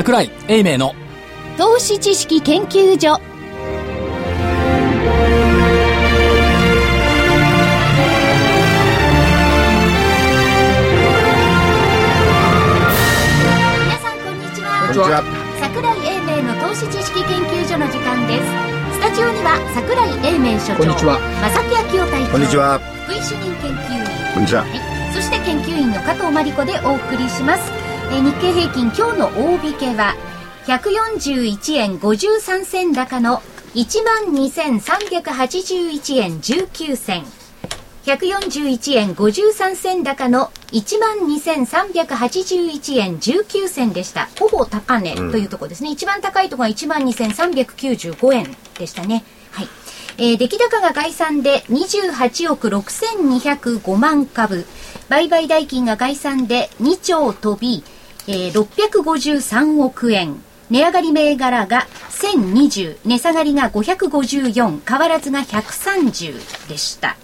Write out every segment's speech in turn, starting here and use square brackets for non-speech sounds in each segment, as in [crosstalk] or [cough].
桜井英明の投資知識研究所。皆さんこんにちは。こんにちは。桜井英明の投資知識研究所の時間です。スタジオには桜井英明所長こんにちは。正木昭夫隊長こんにちは。福井主任研究員こんにちは。はい、そして研究員の加藤真理子でお送りします、えー日経平均今日の大引けは141円53銭高の1万2381円19銭141円53銭高の1万2381円19銭でした。ほぼ高値というところですね、一番高いところが1万2395円でしたね。はい。えー出来高が概算で28億6205万株。売買代金が概算で2兆飛び、えー653億円。値上がり銘柄が1020値下がりが554変わらずが130でした。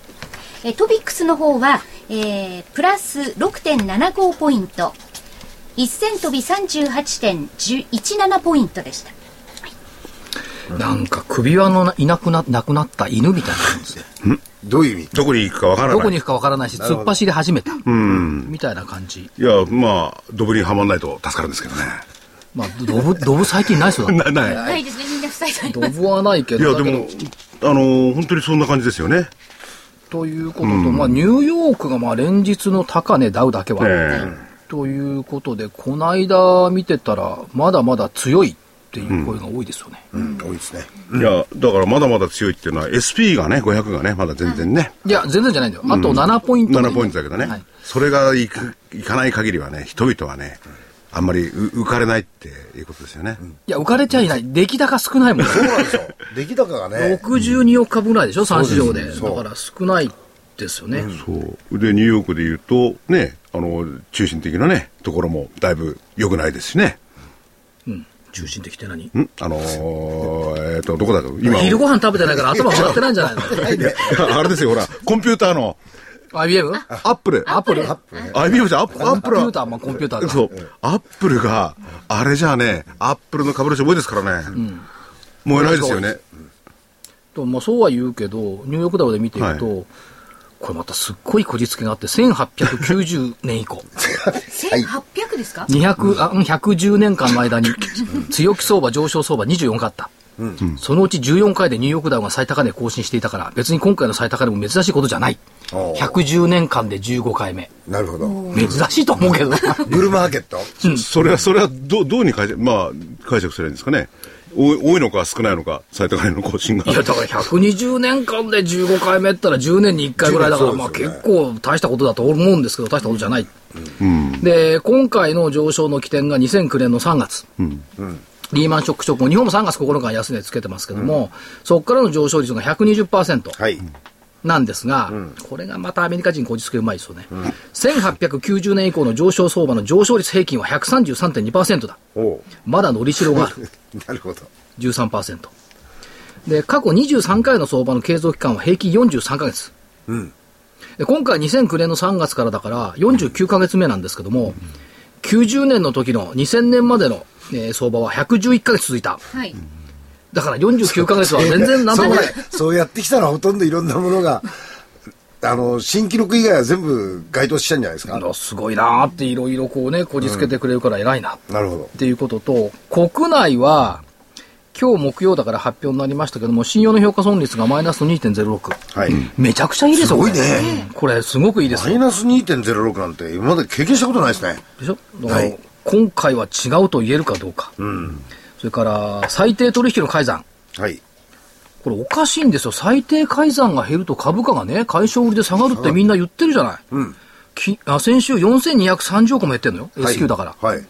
えトピックスの方は、えープラス6.75ポイント。1000飛び38.17ポイントでした。なんか首輪のないなくななくなった犬みたいな感じでどういう意味？どこに行くかわからない。どこに行くかわからないし突っ走り始めた。みたいな感じ。いや、まあ、ドブにはまんないと助かるんですけどね。まあドブドブ最近ないそうだなない。ないですね。みんな塞いでドブはないけいや、どだけどでも、あの、本当にそんな感じですよね。ということと、まあニューヨークがまあ連日の高値ダウだけは、え。ということでこの間見てたらまだまだ強いっていう声が多いですよね、うん。多いですね。えいや、だからまだまだ強いっていうのは、SP がね、500がね、まだ全然ね、いや全然じゃないんだよ。あと7ポイントで7ポイントだけどね、はい。それがいくいかない限りはね、人々はね、あんまりう浮かれないっていうことですよね。いや浮かれちゃいない。出来高少ないもんね。そうなんですよ。出来高がね。62億株ぐらいでしょ？3市場で。だから少ないですよね、そう。で、ニューヨークで言うと、ね、あの、中心的なね、ところもだいぶ良くないですしね。中心的って何？ん？あのー、えっ、と、どこだ？ろう今。昼ご飯食べてないから頭回ってないんじゃないの？[laughs] あれですよ、ほら、コンピューターの、IBM? アップル。アップル？IBM じゃん。アップアップルは。コンピューターまあコンピューターかそう。アップルが、あれじゃあね、アップルの株主多いですからね。燃えないですよね。とまあ、そうは言うけどニューヨークダウで見ていくと、これまたすっごいこじつけがあって1890年以降。1800ですか？200あうん110年間の間に強気相場上昇相場24回あった、そのうち14回でニューヨークダウが最高値更新していたから別に今回の最高値も珍しいことじゃない。おー。110年間で15回目。なるほど。珍しいと思うけどブルーマーケット？それは、それは、どう、どうに解釈、まあ、解釈すればいいんですかね。多い多いのか少ないのか、最高値の更新が。いやだから120年間で15回目ったら10年に1回ぐらいだから、そうまあ結構大したことだと思うんですけど大したことじゃない、で今回の上昇の起点が2009年の3月、リーマンショック直後日本も3月9日に安値つけてますけども、そこからの上昇率が120%はいなんですが、これがまたアメリカ人こじつけうまいですよね、1890年以降の上昇相場の上昇率平均は133.2%だ。まだのりしろがある。[laughs] なるほど。13%。で、過去23回の相場の継続期間は平均43ヶ月。で今回2009年の3月からだから49ヶ月目なんですけども、90年の時の2000年までの、えー相場は111ヶ月続いた。はいだから49ヶ月は全然なんともない。そうやってきたらほとんどいろんなものがあの新記録以外は全部該当しちゃうんじゃないですか。あのすごいなーっていろいろこうね、こじつけてくれるから偉いな。っなるほど。ていうことと、国内は、今日木曜だから発表になりましたけども、信用の評価損率がマイナスの2.06。はい、めちゃくちゃいいですよ、すごいね。これ、すごくいいですよ。マイナス2.06なんて今まで経験したことないですね。でしょ？だから、はい。今回は違うと言えるかどうか。それから、最低取引の改ざん。はい。これおかしいんですよ。最低改ざんが減ると株価がね、解消売りで下がるってみんな言ってるじゃない。きあ先週4230億も減ってんのよ。S q だから。はい。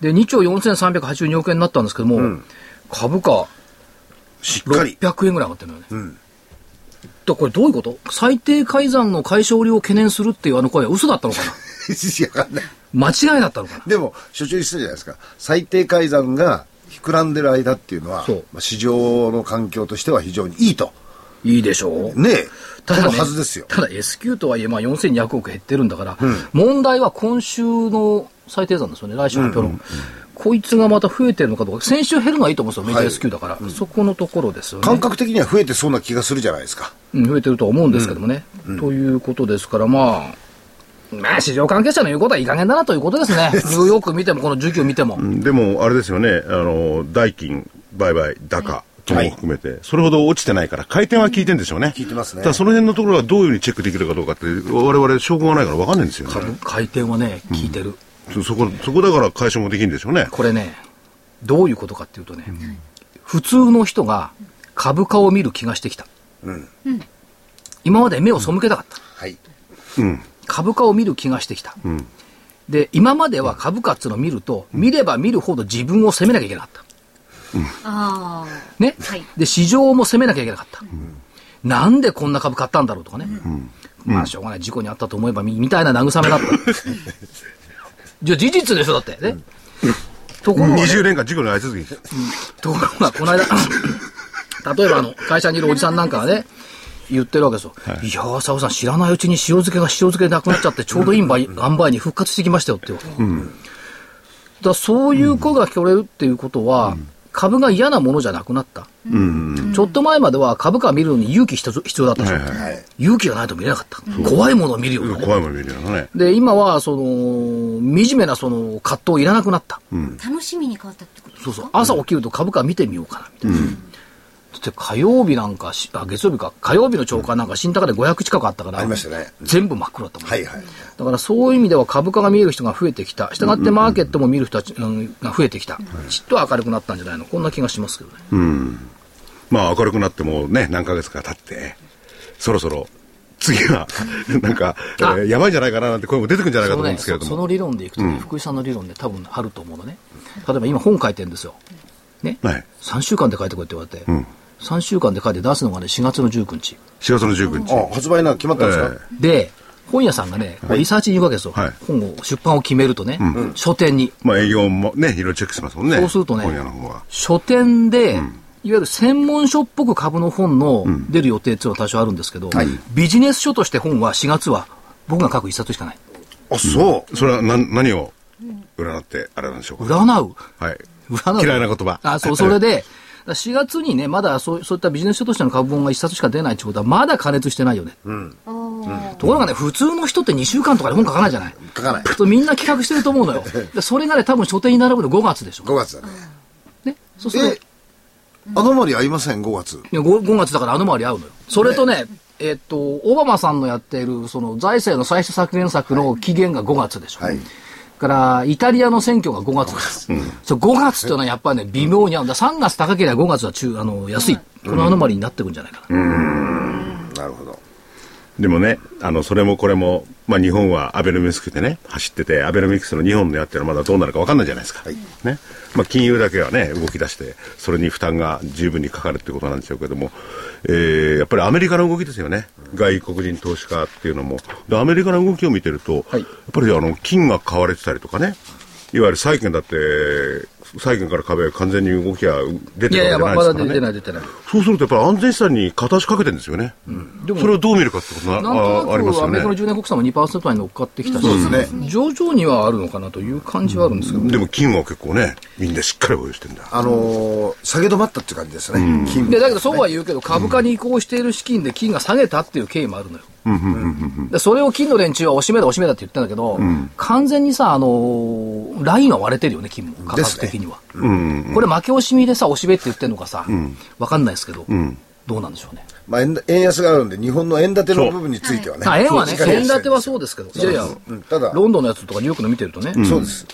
で、2兆4382億円になったんですけども、株価しっかり。600円ぐらい上がってるのよね。だからこれどういうこと？最低改ざんの解消売りを懸念するっていうあの声は嘘だったのかな？[laughs] わかんない。間違いだったのかな？でも所長言ってたじゃないですか。最低改ざんが膨らんでる間っていうのはまあ、市場の環境としては非常にいいと。いいでしょう。ねえ。ただ、飛ね、ぶはずですよ。ただ S q とはいえ、まあ、4200億減ってるんだから、問題は今週の最低算ですよね、来週発表の。こいつがまた増えてるのかどうか、先週減るのはいいと思うんですよ、メジャー S q だから、はいそこのところですよね。感覚的には増えてそうな気がするじゃないですか。うん、増えてるとは思うんですけどもね。うん、ということですから、まあ、まあ、市場関係者の言うことはいい加減だなということですね。[laughs] ニューヨーク見ても、この需給見ても。[laughs] でも、あれですよね、あの、代金、売買、高。とも含めて、はい、それほど落ちてないから、回転は効いてるんでしょうね。効いてますね。ただその辺のところがどういうふうにチェックできるかどうかって、我々証拠がないから分かんないんですよね。回転はね、効いてる、うん、そこ、そこだから解消もできるんでしょうね。これね、どういうことかっていうとね、うん、普通の人が株価を見る気がしてきた。うん。今まで目を背けたかった。はい。うん。株価を見る気がしてきた。うん。で、今までは株価っていうのを見ると、見れば見るほど自分を責めなきゃいけなかった。ああ。ね、はい、で、市場も攻めなきゃいけなかった。うん、なんでこんな株買ったんだろうとかね。うん、まあ、しょうがない。事故にあったと思えばみ、みたいな慰めだった。[laughs] じゃあ事実でしょ、だって。ね。ところが、ね、20年間事故に遭い続けて。ところが、この間、[laughs] 例えばあの、会社にいるおじさんなんかがね、言ってるわけですよ。はい、いやー、佐尾さん、知らないうちに塩漬けが塩漬けなくなっちゃって、[laughs] ちょうどいい塩梅に復活してきましたよって。うん、だそういう子が来れるっていうことは、うん株が嫌なものじゃなくなった。うん、ちょっと前までは株価見るのに勇気必要だったでしょ、はいはい、勇気がないと見れなかった。うん、怖いものを見るよ、ね、怖いものを見るよね。で、今は、その、惨めなその葛藤いらなくなった。うん、楽しみに変わったってことですか？そうそう。朝起きると株価見てみようかな、みたいな。うんって火曜日なんかあ、月曜日か、火曜日の朝刊なんか新高で500近くあったから、ありましたね。全部真っ黒だったもん、はいはい。だからそういう意味では株価が見える人が増えてきた。したがってマーケットも見る人たち、が増えてきた。ちっと明るくなったんじゃないの？こんな気がしますけどね。うん。まあ明るくなってもね、何ヶ月か経って、そろそろ次は、[laughs] なんか、えー、やばいんじゃないかななんて声も出てくるんじゃないかと思うんですけれども。そ、ね,、の理論でいくとね、うん、福井さんの理論で多分あると思うのね。例えば今本書いてるんですよ。ね。はい、3週間で書いてこいって言われて。うん3週間で書いて出すのがね、4月の19日。4月の19日。あ、発売な決まったんですか、えー、で、本屋さんがね、リサーチに行くわけですよ。はい、本を、出版を決めるとね、うん、書店に。まあ営業もね、いろいろチェックしますもんね。そうするとね、書店で、うん、いわゆる専門書っぽく株の本の出る予定っていうのは多少あるんですけど、はい、ビジネス書として本は4月は僕が書く一冊しかない。あ、そう。それは何何を占ってあれなんでしょうか？占うはい。占う。嫌いな言葉。あ、そう、それで、4月にね、まだそうそういったビジネス書としての株本が1冊しか出ないってことは、まだ加熱してないよね。うん。ところがね、普通の人って2週間とかで本書かないじゃない。書かない。みんな企画してると思うのよ。[laughs] でそれがね、多分書店に並ぶの5月でしょ。5月だね。ね。そうすると。アノマリ合いません、5月。いや 5, 5月だからアノマリ合うのよ。それとね、えっと、オバマさんのやっている、その財政の歳出削減策の期限が5月でしょ。はいからイタリアの選挙が5月です、うん、そう5月っていうのはやっぱりね微妙に合うんだ。3月高ければ5月は中あの安い、このアノマリになってくるんじゃないかな、なるほどでもねあのそれもこれもまあ、日本はアベノミクスでね、走ってて、アベノミクスの日本のやってるのはまだどうなるか分かんないじゃないですか。はい、ね。まあ、金融だけはね、動き出して、それに負担が十分にかかるってことなんでしょうけども、えー、やっぱりアメリカの動きですよね。外国人投資家っていうのも。で、アメリカの動きを見てると、はい、やっぱりあの、金が買われてたりとかね、いわゆる債券だって、債券から壁は完全に動きは出てるわけじゃないですか、ね、いやいや、まだ出てない、出てない。そうすると、やっぱり安全資産に片足かけてるんですよね。うん、でもそれをどう見るかってことななんとなくアメリカの10年国債も2%に乗っかってきたし、そうですね、上場にはあるのかなという感じはあるんですけど、ね、でも金は結構ね、みんなしっかり保有してるんだ。あのー、下げ止まったっていう感じですね、うん、金でだけどそうは言うけど、株価に移行している資金で金が下げたっていう経緯もあるのよ。でそれを金の連中はおしめだおしめだって言ってんだけど、うん、完全にさ、あのー、ラインは割れてるよね、金も、価格的には。ね、これ負け惜しみでさ、おしめって言ってるのかさ、わ、かんないですけど、どうなんでしょうね。まあ円、円安があるんで、日本の円建ての部分についてはね。あ円はね、円建てはそうですけど、いやいや、ただ、ロンドンのやつとかニューヨークの見てるとね、そうです。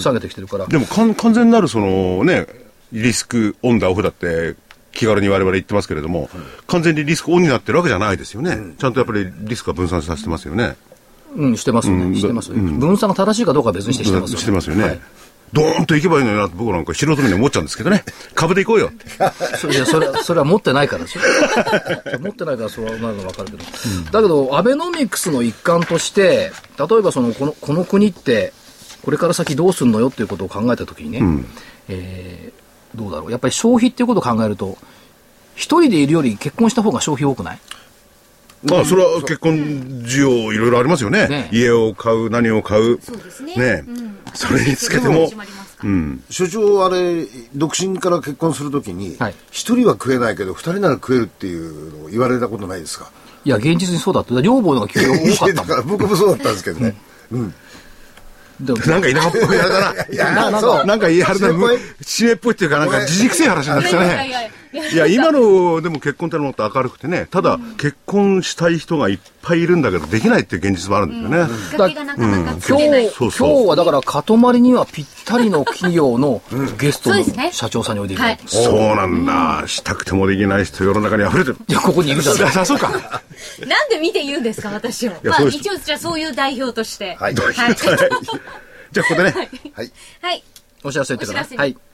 下げてきてるから。でも完全なるそのね、リスクオンダオフだって気軽に我々言ってますけれども、うん、完全にリスクオンになってるわけじゃないですよね、うん、ちゃんとやっぱりリスクは分散させてますよね。うん、してますよね、してます、分散が正しいかどうかは別にしてしてますよね。してますよね。はいドーンと行けばいいのにな僕なんか素人に思っちゃうんですけどね。[laughs] 株で行こうよそれそれそれは持ってないからですよ。[laughs] 持ってないからそうなるの分かるけど。うん、だけど、アベノミクスの一環として、例えばそのこのこの国って、これから先どうすんのよっていうことを考えたときにね、うん、えどうだろう。やっぱり消費っていうことを考えると、一人でいるより結婚した方が消費多くない？まあ、それは結婚需要いろいろありますよね。ね。家を買う、何を買う。そうですね。ね。うん。それにつけても。うん。所長あれ独身から結婚するときにはい。一、人は食えないけど二人なら食えるっていうのを言われたことないですか？いや、現実にそうだって。女房のが給料多かいやだったもから僕もそうだったんですけどね、うん。ん。なんか田舎っぽいあれだな。いやななんそう。か、なんかいいあれだ、締めっぽい締めっぽいっていうか、なんか、じじくせえ話になってきたね。いやいやいやいや、今の、でも結婚ってのはもっと明るくてね、ただ、結婚したい人がいっぱいいるんだけど、できないっていう現実もあるんですよね。きっかけがなかなか作今日、今日はだから、かとまりにはぴったりの企業の [laughs] ゲストの社長さんにおいでいただいて。そうなんだ。したくてもできない人、世の中に溢れてる。いや、ここにいるじゃないあ、そうか。[laughs] なんで見て言うんですか私を。まあ一応じゃあそういう代表として。はい。はい、[laughs] じゃあ、ここでね。はい。はい。お知らせ言ってから。はい。[laughs]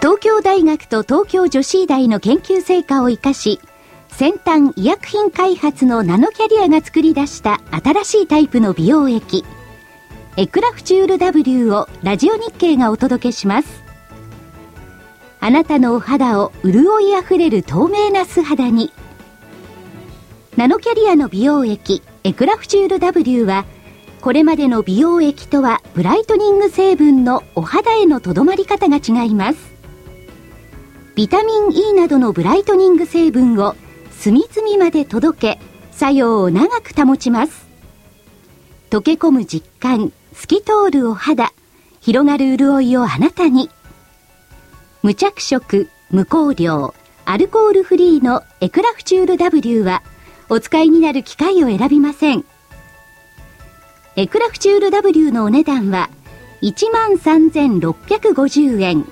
東京大学と東京女子医大の研究成果を生かし先端医薬品開発のナノキャリアが作り出した新しいタイプの美容液。エクラフチュール W をラジオ日経がお届けしますあなたのお肌を潤いあふれる透明な素肌に。ナノキャリアの美容液エクラフチュール W はこれまでの美容液とはブライトニング成分のお肌へのとどまり方が違います。ビタミン E などのブライトニング成分を隅々まで届け作用を長く保ちます。溶け込む実感透き通るお肌広がる潤いをあなたに。無着色無香料アルコールフリーのエクラフチュール W はお使いになる機械を選びません。エクラフチュール W のお値段は13,650円。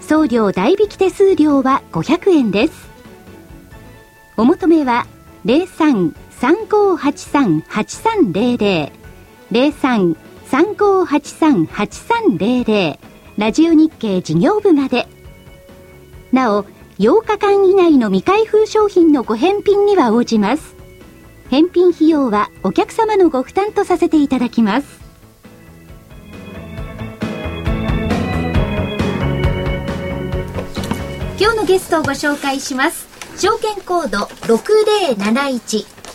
送料代引き手数料は500円です。お求めは03-3583-8300 03-3583-8300ラジオ日経事業部まで。なお8日間以内の未開封商品のご返品には応じます。返品費用はお客様のご負担とさせていただきます。今日のゲストをご紹介します。証券コード6071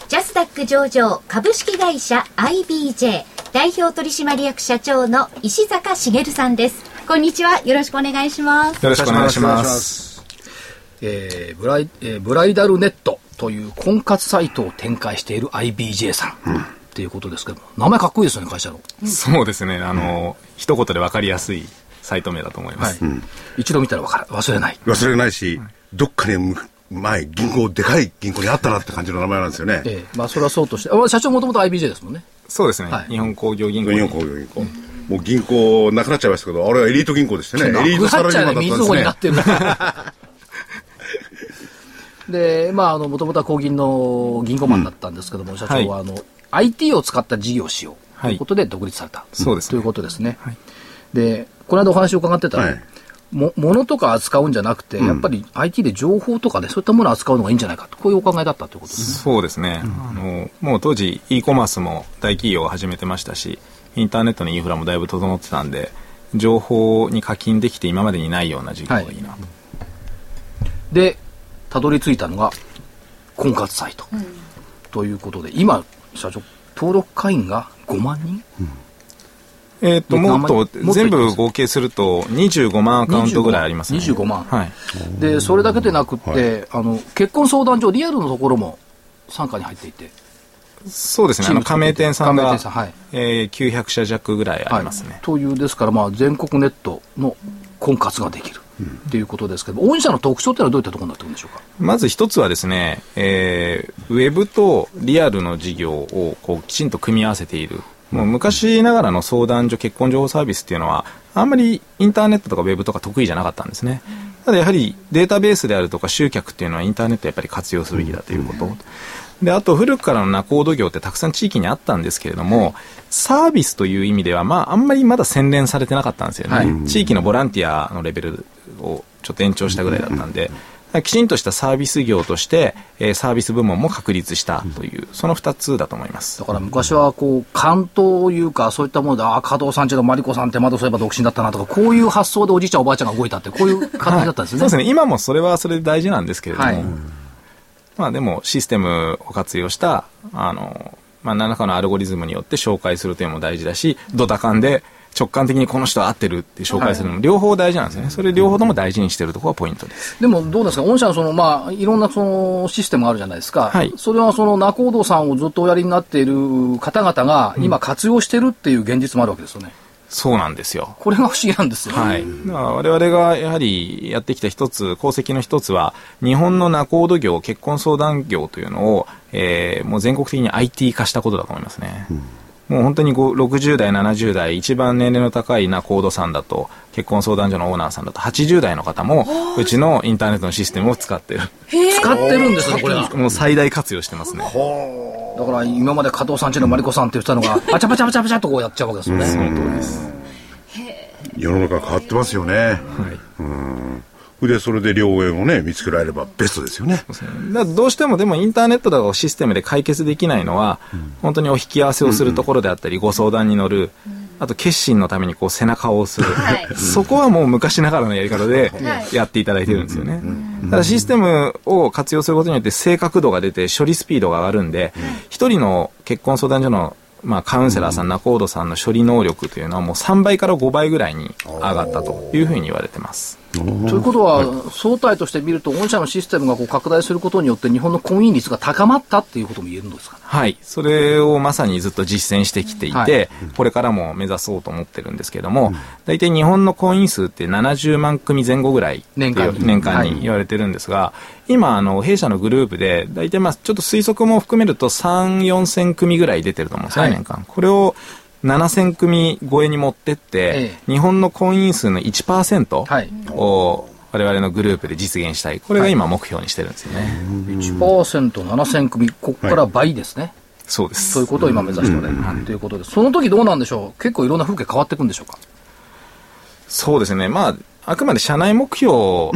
ジャスダック上場株式会社 IBJ 代表取締役社長の石坂茂さんです。こんにちは。よろしくお願いします。よろしくお願いしま。お願いします。えーブライ、えーブライダルネットという婚活サイトを展開している IBJ さん。っていうことですけども、名前かっこいいですよね、会社の。そうですね。あの、一言で分かりやすいサイト名だと思いまはいす。。一度見たらわから忘れない。忘れないし、どっかにむ前、銀行、でかい銀行にあったなって感じの名前なんですよね。ええまあ、それはそうとして、あ社長もともと IBJ ですもんね。そうですね。はい日本工業銀行日に。本工業銀行。もう銀行なくなっちゃいましたけど、あれはエリート銀行でしてね。エリートサラリーマンだったんでなっ。てる。で、まあ、あの、もともとは工銀の銀行マンだったんですけども、社長は、あの、IT を使った事業をしようということで独立された。そうですねということですね。はいで、この間お話を伺ってたら、はいも、物とか扱うんじゃなくて、やっぱり IT で情報とかね、そういったものを扱うのがいいんじゃないかと、こういうお考えだったということですね。そうですね。あの、もう当時 e コマースも大企業が始めてましたし、インターネットのインフラもだいぶ整ってたんで、情報に課金できて今までにないような事業がいいなと。で、たどり着いたのが、婚活サイト。ということで、今、社長、登録会員が5万人？えっと、ももっともっと全部合計すると25万アカウントぐらいありますね。25万。はい。で、それだけでなくって、あの、結婚相談所、リアルのところも参加に入っていて、そうですね。あの、加盟店さんが加盟店さんはい、えー900社弱ぐらいありますね。という、ですから、まあ、全国ネットの婚活ができるっていうことですけど、御社の特徴ってのはどういったところになってくるんでしょうか？まず一つはですね、えーウェブとリアルの事業をこうきちんと組み合わせている。もう昔ながらの相談所、結婚情報サービスっていうのは、あんまりインターネットとかウェブとか得意じゃなかったんですね。ただやはりデータベースであるとか集客っていうのはインターネットやっぱり活用すべきだということ。で、あと古くからの仲人業ってたくさん地域にあったんですけれども、サービスという意味では、まあ、あんまりまだ洗練されてなかったんですよね。はい地域のボランティアのレベルをちょっと延長したぐらいだったんで、きちんとしたサービス業として、えーサービス部門も確立したという、その2つだと思いますだ。から昔はこう、関東というか、そういったもので、ああ、加藤さんちのマリコさんってまだそういえば独身だったなとか、こういう発想でおじいちゃんおばあちゃんが動いたって、こういう形だったんですね。そうですね。今もそれはそれで大事なんですけれども、はいまあでもシステムを活用した、あの、まあ何らかのアルゴリズムによって紹介するというのも大事だし、ドタカンで直感的にこの人は合ってるって紹介するのも両方大事なんですよね。それ両方とも大事にしてるところがポイントです。でもどうですか、御社のその、まあ、いろんなそのシステムがあるじゃないですか。はいそれはその仲人さんをずっとおやりになっている方々が今活用してるっていう現実もあるわけですよね。そうなんですよ。これが不思議なんですよ。はい。だから我々がやはりやってきた一つ、功績の一つは、日本の仲人業、結婚相談業というのを、えーもう全国的に IT 化したことだと思いますね。もう本当にご60代、70代、一番年齢の高い仲人さんだと、結婚相談所のオーナーさんだと、80代の方も、うちのインターネットのシステムを使ってる。使ってるんですね、これは。もう最大活用してますね。だから今まで加藤さんちのマリコさんって言ってたのが、パチャパチャパチャパチャっとこうやっちゃうわけですよね。その通りです。世の中変わってますよね。うん。で、それで良縁をね、見つけられればベストですよね。だどうしてもでもインターネットだとシステムで解決できないのは、本当にお引き合わせをするところであったり、ご相談に乗る、あと決心のためにこう背中を押す、はい。そこはもう昔ながらのやり方でやっていただいてるんですよね。ただシステムを活用することによって正確度が出て処理スピードが上がるんで、一人の結婚相談所のまあ、カウンセラーさん、仲人さんの処理能力というのはもう3倍から5倍ぐらいに上がったというふうに言われてます。ということは、総体として見ると、御社のシステムがこう拡大することによって、日本の婚姻率が高まったっていうことも言えるんですかね？はい。それをまさにずっと実践してきていて、はい。これからも目指そうと思ってるんですけども、大体日本の婚姻数って70万組前後ぐらい年間に。年間はい。に言われてるんですが、今、あの、弊社のグループで、大体まあ、ちょっと推測も含めると3、4千組ぐらい出てると思うんですね、はい。年間。これを7000組超えに持ってって、え日本の婚姻数の1%はいを我々のグループで実現したい。これが今目標にしてるんですよね。1%、7000組、ここから倍ですね。そうです。そういうことを今目指しておられるということです。その時どうなんでしょう？結構いろんな風景変わっていくんでしょうか？そうですね。まあ、あくまで社内目標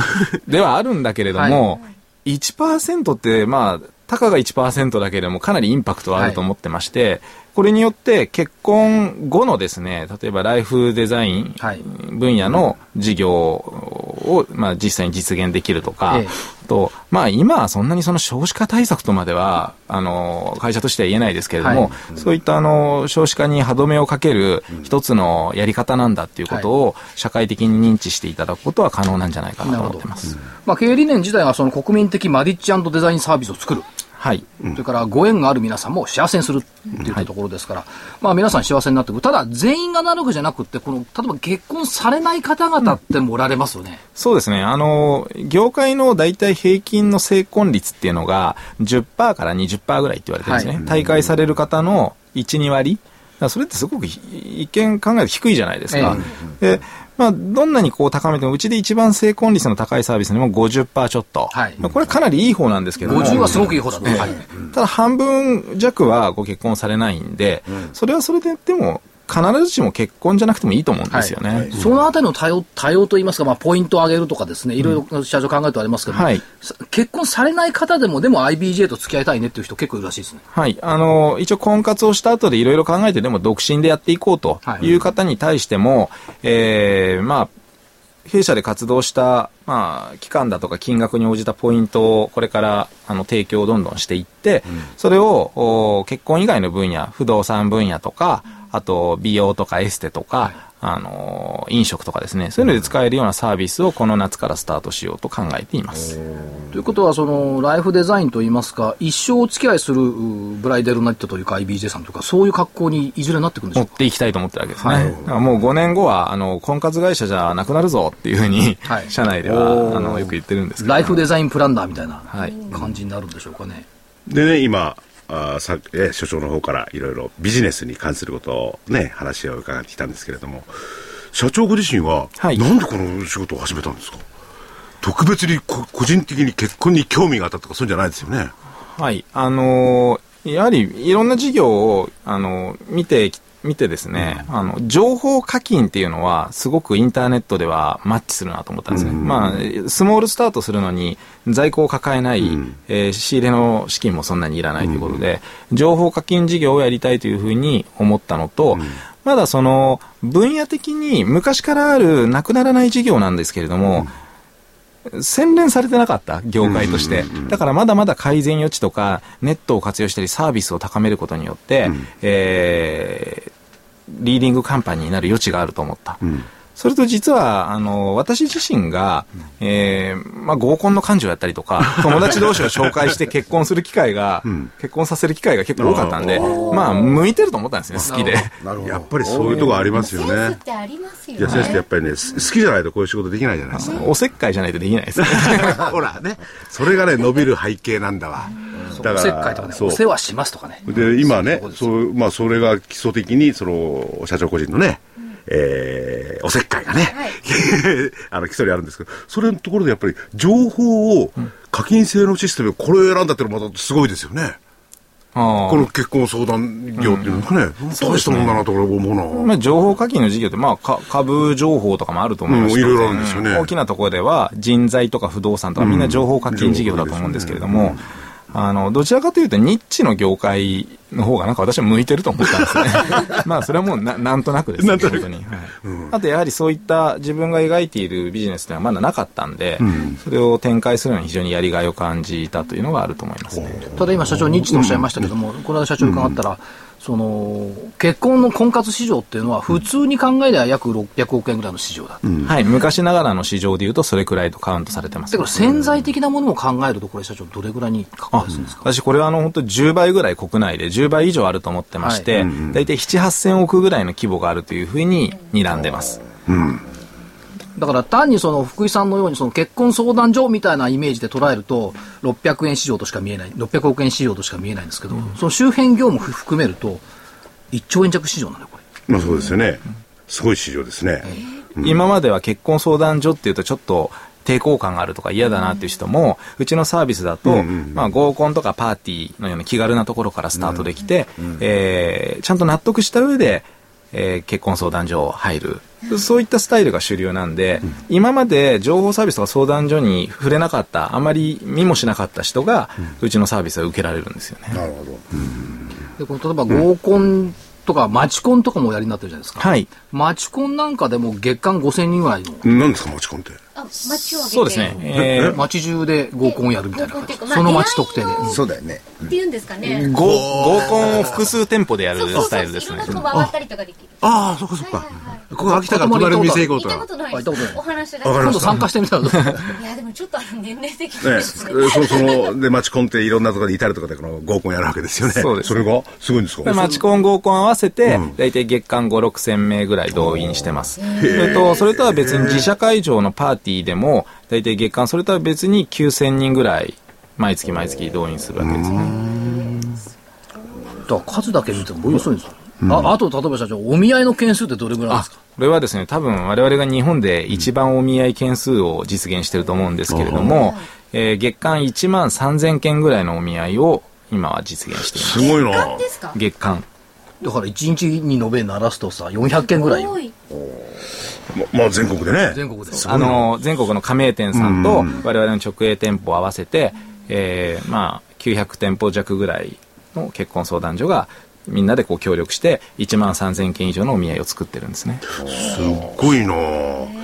ではあるんだけれども、[laughs] 1%って、まあ、たかが1%だけでもかなりインパクトはあると思ってまして、これによって結婚後のですね、例えばライフデザインはい。分野の事業を、まあ、実際に実現できるとか、ええ。あと、まあ今はそんなにその少子化対策とまでは、あの、会社としては言えないですけれども、はい。そういったあの、少子化に歯止めをかける一つのやり方なんだっていうことを社会的に認知していただくことは可能なんじゃないかなと思ってます。まあ、経営理念自体はその国民的マリッジデザインサービスを作る。はい。それからご縁がある皆さんも幸せにするっていったところですから、まあ皆さん幸せになっていく。ただ全員がなるわけじゃなくって、この、例えば結婚されない方々ってもおられますよね。そうですね。あの、業界の大体平均の成婚率っていうのが10%から20%ぐらいって言われてるんですね。はい大会される方の1、2割。それってすごくひ一見考えると低いじゃないですか。で、まあ、どんなにこう高めても、うちで一番成婚率の高いサービスにも50%ちょっと。はいまあこれかなりいい方なんですけども。50はすごくいい方だと。はいただ半分弱はご結婚されないんで、それはそれででも必ずしも結婚じゃなくてもいいと思うんですよね。そのあたりの多様、多様といいますか、まあ、ポイントを上げるとかですね、いろいろ社長考えてはありますけど、はいさ結婚されない方でも、でも IBJ と付き合いたいねっていう人結構いるらしいですね。はい。あの、一応婚活をした後でいろいろ考えて、でも独身でやっていこうという方に対しても、えーまあ、弊社で活動した、まあ、期間だとか金額に応じたポイントをこれからあの提供をどんどんしていって、それをお結婚以外の分野、不動産分野とか、あと美容とかエステとか、あの飲食とかですね、そういうので使えるようなサービスをこの夏からスタートしようと考えています。ということは、その、ライフデザインといいますか、一生お付き合いするうブライデルナイトというか IBJ さんとか、そういう格好にいずれなってくるんでしょうか？持っていきたいと思ってるわけですね。はいだからもう5年後は、あの、婚活会社じゃなくなるぞっていうふうに、はい [laughs] 社内では、あの、よく言ってるんですけど。ライフデザインプランナーみたいなはい感じになるんでしょうかね。でね、今、あーさえ所長の方からいろいろビジネスに関することをね、話を伺ってきたんですけれども、社長ご自身は、はいなんでこの仕事を始めたんですか？特別にこ個人的に結婚に興味があったとかそういうんじゃないですよね。はい。あのーやはり、いろんな事業を、あのー見てき見てですね、あの、情報課金っていうのは、すごくインターネットではマッチするなと思ったんですね。まあ、スモールスタートするのに、在庫を抱えない、えー、仕入れの資金もそんなにいらないということで、情報課金事業をやりたいというふうに思ったのと、まだその、分野的に昔からあるなくならない事業なんですけれども、洗練されてなかった業界として、だからまだまだ改善余地とかネットを活用したりサービスを高めることによって、うん、えー、リーディングカンパニーになる余地があると思った、うん、それと実は、あの、私自身が、えー、まあ、合コンの幹事をやったりとか、[laughs] 友達同士を紹介して結婚する機会が、うん、結婚させる機会が結構多かったんで、まあ、向いてると思ったんですね、好きで。やっぱりそういうとこありますよね。センスってありますよね。いや、センスってやっぱりね、好きじゃないとこういう仕事できないじゃないですか。[laughs] おせっかいじゃないとできないです。[laughs] ほらね、それがね、伸びる背景なんだわ。だから、おせっかいとかね、お世話しますとかね。で、今ね、そう、まあ、それが基礎的に、その、社長個人のね、えー、おせっかいがね、はい、[laughs] あの、基礎にあるんですけど、それのところでやっぱり、情報を課金制のシステム、これを選んだっていうのはまたすごいですよね。この結婚相談業っていうのがね、うん、大したもんだなと俺思うな。まあ、情報課金の事業って、まあ、株情報とかもあると思いますけど、うん、いろいろあるんですよね。大きなところでは、人材とか不動産とか、みんな情報課金事業だと思うんですけれども、あの、どちらかというと、ニッチの業界の方がなんか私は向いてると思ったんですね。[laughs] まあ、それはもうななんとなくですね、本当に。はいうん、あと、やはりそういった自分が描いているビジネスというのはまだなかったんで、うん、それを展開するのに非常にやりがいを感じたというのがあると思いますね。ただ今、社長、ニッチとおっしゃいましたけども、この間社長に伺ったら、その結婚の婚活市場っていうのは、普通に考えれば約600億円ぐらいの市場だ、うん、はい、昔ながらの市場でいうと、それくらいとカウントされてます、だから潜在的なものも考えると、これ、社長、どれぐらいに関わるんですか？私、これはあの本当、10倍ぐらい国内で、10倍以上あると思ってまして、大体7、8000億ぐらいの規模があるというふうに睨んでます。うんだから単にその福井さんのようにその結婚相談所みたいなイメージで捉えると600円市場としか見えない600億円市場としか見えないんですけど、うん、その周辺業務含めると1兆円弱市場なんこれ。まあそうですよね。すごい市場ですね。うん、今までは結婚相談所っていうとちょっと抵抗感があるとか嫌だなっていう人も、うちのサービスだと、まあ、合コンとかパーティーのような気軽なところからスタートできて、えー、ちゃんと納得した上で、えー、結婚相談所入る。そういったスタイルが主流なんで、うん、今まで情報サービスとか相談所に触れなかった、あまり見もしなかった人が、うん、ちのサービスは受けられるんですよね。なるほど。でこの例えば合コンとか、マチコンとかもおやりになってるじゃないですか。はい。マチコンなんかでも月間5000人ぐらいの。何ですか、マチコンって？あ、街をそうですね。えー、街中で合コンをやるみたいな感じ。その街特定で。そうだよね。っていうんですかね。合合コンを複数店舗でやるスタイルですね。ああ、そっかそっか。ここ秋田から隣の店行こうと。行ったことないお話だけ。今度参加してみたらいや、でもちょっと年齢的に。ね、そその、で、マチコンっていろんなところで至るところでこの合コンやるわけですよね。そうです。それがすごいんですか？マチコン合コン合わせて、大体月間5、6千名ぐらい動員してます。それと、それとは別に自社会場のパーティーでも、大体月間、それとは別に9000人ぐらい、毎月毎月動員するわけですね。だから数だけ見ても、およそですああと、例えば社長、お見合いの件数ってどれぐらいですか？これはですね、多分我々が日本で一番お見合い件数を実現していると思うんですけれども、えー、月間1万3000件ぐらいのお見合いを今は実現しています。すごいな月間。だから1日に延べ鳴らすとさ、400件ぐらい。ままあ全国でね。全国で。あの、全国の加盟店さんと我々の直営店舗を合わせて、えー、まあ900店舗弱ぐらいの結婚相談所がみんなでこう協力して1万3000件以上のお見合いを作ってるんですね。すごいな。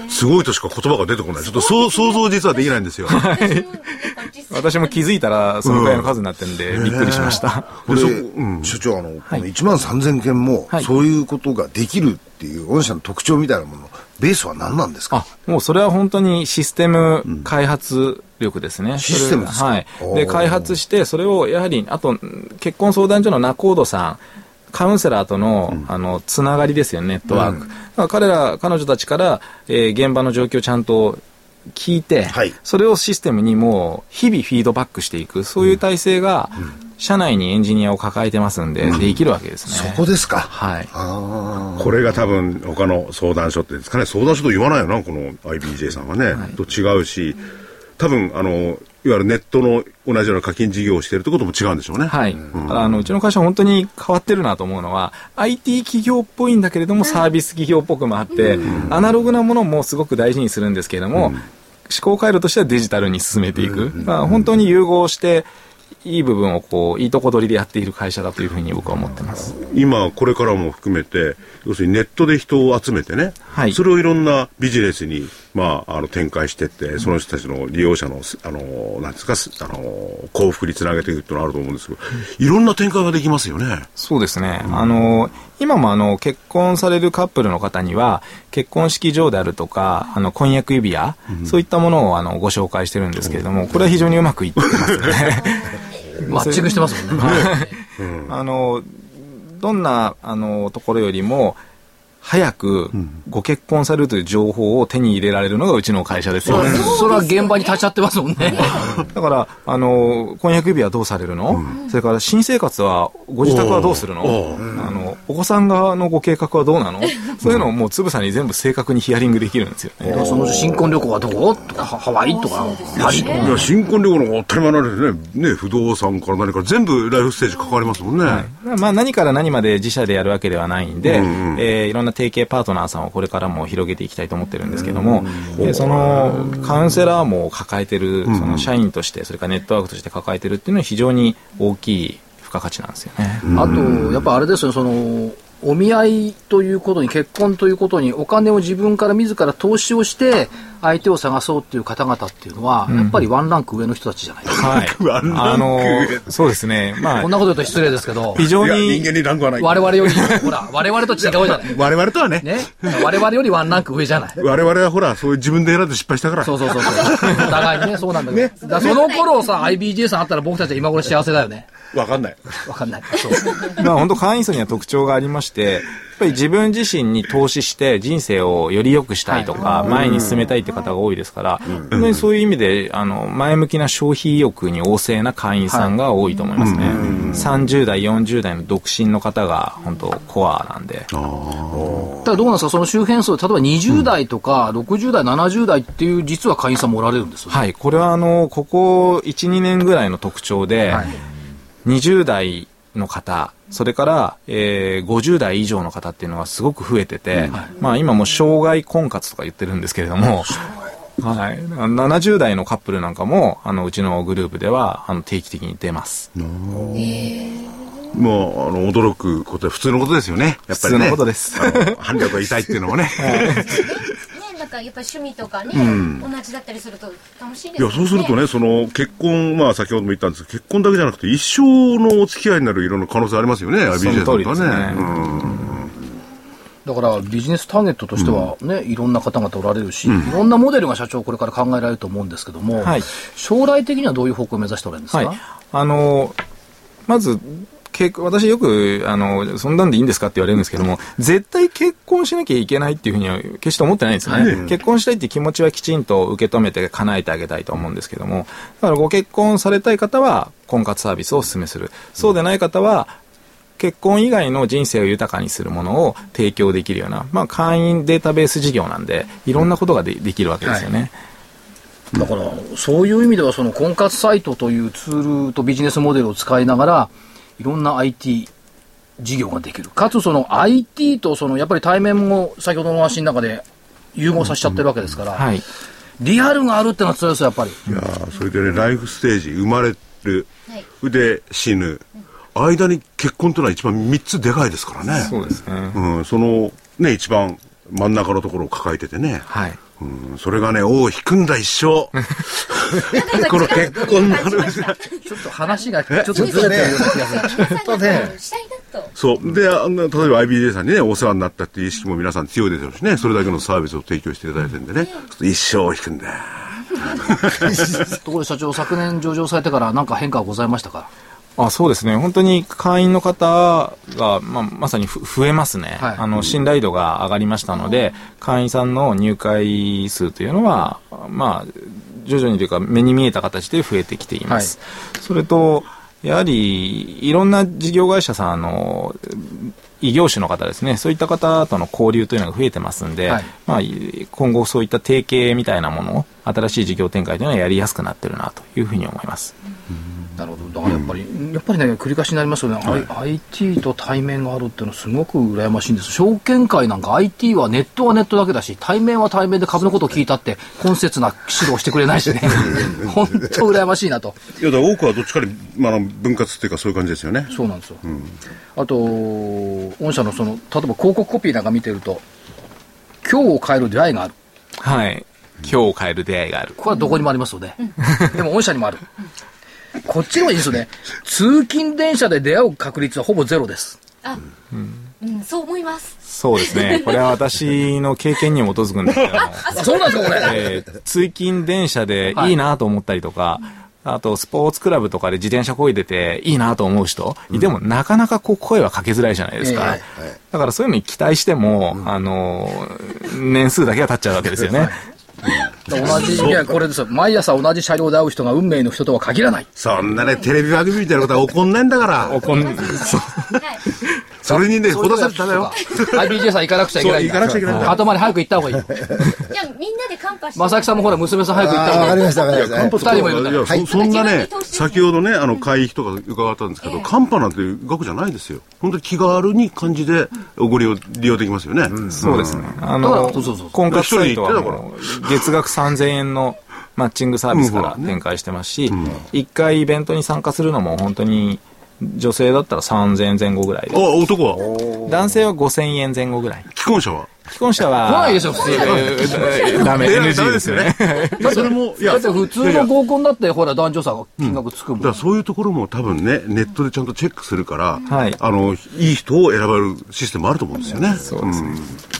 すごいとしか言葉が出てこない。ちょっと想像実はできないんですよ、はい、[laughs] 私も気づいたらそのぐらいの数になってるんで、びっくりしました、これ、うん、所長あの、はい、1万3000件もそういうことができるっていう御社の特徴みたいなものベースは何なんですか？もうそれは本当にシステム開発力ですね。システムですか？はい。で、開発して、それをやはり、あと、結婚相談所の仲人さん、カウンセラーとの、うん、あの、つながりですよね、ネットワーク。うん、彼ら、彼女たちから、えー、現場の状況をちゃんと聞いて、はい、それをシステムにもう日々フィードバックしていく、そういう体制が、社内にエンジニアを抱えてますんで、できるわけですね。そこですか？はい。これが多分、他の相談所ってですかね、相談所と言わないよな、この IBJ さんはね、はい、と違うし、多分あのいわゆるネットの同じような課金事業をしているということも違うんでしょうね。はい。うん、あのうちの会社本当に変わってるなと思うのは、IT 企業っぽいんだけれども、サービス企業っぽくもあって、うん、アナログなものもすごく大事にするんですけれども、うん、思考回路としてはデジタルに進めていく。まあ、本当に融合して、いい部分をこういいとこ取りでやっている会社だというふうに僕は思ってます。今これからも含めて要するにネットで人を集めてね、はい、それをいろんなビジネスに、まあ、あの展開していってその人たちの利用者のあのなんですかあの幸福につなげていくっていうのがあると思うんですけどいろんな展開ができますよね。そうですね、うん、あの今もあの結婚されるカップルの方には結婚式場であるとかあの婚約指輪、うん、そういったものをあのご紹介してるんですけれどもこれは非常にうまくいってますね。マッチングしてますもんね。あの、どんな、あの、ところよりも、早くご結婚されるという情報を手に入れられるのがうちの会社ですよね。それは現場に立ち会ってますもんね。だから、あの、婚約指輪どうされるの、うん、それから新生活は、ご自宅はどうするの？あの、お子さん側のご計画はどうなの？そういうのをもうつぶさに全部正確にヒアリングできるんですよね。その新婚旅行はどこ？とか、ハワイとか、パリとか。いや、新婚旅行の当たり前なんですね。ね、不動産から何から全部ライフステージ関わりますもんね。はい、まあ何から何まで自社でやるわけではないんで、うんうん、えー、いろんな提携パートナーさんをこれからも広げていきたいと思ってるんですけども、でそのカウンセラーも抱えてる、その社員として、それからネットワークとして抱えてるっていうのは非常に大きい付加価値なんですよね。あと、やっぱあれですよ、その、お見合いということに、結婚ということに、お金を自分から自ら投資をして、相手を探そうっていう方々っていうのは、やっぱりワンランク上の人たちじゃないですか。はい。あの、そうですね。まあ。こんなこと言うと失礼ですけど。非常に。人間にランクはない。我々より、ほら、我々と違うじゃない。[laughs] 我々とはね。ね。我々よりワンランク上じゃない。[laughs] 我々はほら、そういう自分で選んで失敗したから。そうそうそうそう。お互いにね、そうなんだけど。ね。その頃さ、IBJ さんあったら僕たちは今頃幸せだよね。わかんない。わかんない。そう。まあ本当会員層には特徴がありまして、やっぱり自分自身に投資して人生をより良くしたいとか、前に進めたいって方が多いですから、本当にそういう意味で、あの、前向きな消費意欲に旺盛な会員さんが多いと思いますね。30代、40代の独身の方が本当コアなんで。ただどうなんですか、その周辺層、例えば20代とか60代、70代っていう実は会員さんもおられるんですはい、これはあの、ここ1、2年ぐらいの特徴で、はい20代の方、それから、えー、50代以上の方っていうのはすごく増えてて、うんまあ今も生涯婚活とか言ってるんですけれども、はい、70代のカップルなんかもあのうちのグループではあの定期的に出ます。もうあの驚くことは普通のことですよね。やっぱりね。普通のことです。反力が痛いっていうのもね。[laughs] なんかやっぱり趣味とかね、うん、同じだったりすると楽しいですね。いや、そうするとね、その結婚、まあ先ほども言ったんですけど、結婚だけじゃなくて一生のお付き合いになるいろんな可能性ありますよね、IBJ さんとはね。だからビジネスターゲットとしてはね、うん、いろんな方々おられるし、うん、いろんなモデルが社長これから考えられると思うんですけども、はい、将来的にはどういう方向を目指しておられるんですか、はい、あのまず私よく、あの、そんなんでいいんですかって言われるんですけども、絶対結婚しなきゃいけないっていうふうには決して思ってないんですよね。はい、結婚したいっていう気持ちはきちんと受け止めて叶えてあげたいと思うんですけども、だからご結婚されたい方は婚活サービスをお勧めする。そうでない方は、結婚以外の人生を豊かにするものを提供できるような、まあ、会員データベース事業なんで、いろんなことがでできるわけですよね。はい、だから、そういう意味では、その婚活サイトというツールとビジネスモデルを使いながら、いろんな IT 事業ができる。かつその IT とそのやっぱり対面も先ほどの話の中で融合させちゃってるわけですから、はい、リアルがあるってのは強いですよ、やっぱり。いやそれでね、ライフステージ、生まれる、で死ぬ、間に結婚というのは一番3つでかいですからね。そうですね。うん、そのね、一番真ん中のところを抱えててね。はい。うん、それがね、おお、引くんだ一生。この結婚の話が。ちょっと話がちょっとずれてるような気がする。そうね。そう。で、あの、例えば IBJ さんにね、お世話になったっていう意識も皆さん強いでしょうしね、それだけのサービスを提供していただいてるんでね、一生引くんだ。[laughs] ところで社長、昨年上場されてから何か変化はございましたか？あそうですね、本当に会員の方が、まあ、まさに増えますね、はい、あの信頼度が上がりましたので、会員さんの入会数というのは、まあ、徐々にというか、目に見えた形で増えてきています。はい、それとやはりいろんな事業会社さんの異業種の方ですね、そういった方との交流というのが増えてますんで、はい、まあ、今後そういった提携みたいなものを、新しい事業展開というのはやりやすくなってるなというふうに思います。なるほど。だからやっぱり、うん、やっぱりね、繰り返しになりますよね、はい、IT と対面があるっていうのはすごく羨ましいんです。証券会なんか IT はネットはネットだけだし、対面は対面で株のことを聞いたって、今節な指導してくれないしね。[laughs] 本当羨ましいなと。いや、だ多くはどっちかに、まあ、分割っていうかそういう感じですよね。そうなんですよ。うん、あと、御社のその、例えば広告コピーなんか見てると、今日を変える出会いがある。はい。今日を変える出会いがある。これはどこにもありますよね。でも御社にもある。こっちもいいですよね。通勤電車で出会う確率はほぼゼロです。あ、うん、うん、そう思います。そうですね。これは私の経験に基づくんですけども。[laughs] そうなんですか、これ。えー、通勤電車でいいなと思ったりとか、はいあと、スポーツクラブとかで自転車こいでていいなと思う人、うん、でもなかなかこう声はかけづらいじゃないですか。えーだからそういうのに期待しても、うん、あの、年数だけは経っちゃうわけですよね。同じ、いや、これですよ。毎朝同じ車両で会う人が運命の人とは限らない。そんなね、テレビ番組みたいなことは起こんないんだから。起こん、そう。それにね、ほだされただよ。IBJ さん行かなくちゃいけない。行かなくちゃいけない。後まで早く行った方がいい。じゃあ、みんなでカンパして。正木さんもほら、娘さん早く行った方がいい。わかりました、わかりました。二人もいるんだ。そんなね、先ほどね、あの、会費とか伺ったんですけど、カンパなんて額じゃないですよ。本当に気軽に感じで、ご利用、利用できますよね。そうですね。あの、婚活サイトは、月額3000円のマッチングサービスから展開してますし、1回イベントに参加するのも本当に女性だったら3000円前後ぐらいで。あ、男は？男性は5000円前後ぐらい。既婚者は？既婚者は。来ないでしょ、普通。ダメ、NG ですよね。それも、いや、だって普通の合コンだって、ほら、男女差が金額つくもん。だからそういうところも多分ね、ネットでちゃんとチェックするから、はい。あの、いい人を選ばれるシステムあると思うんですよね。そうですね。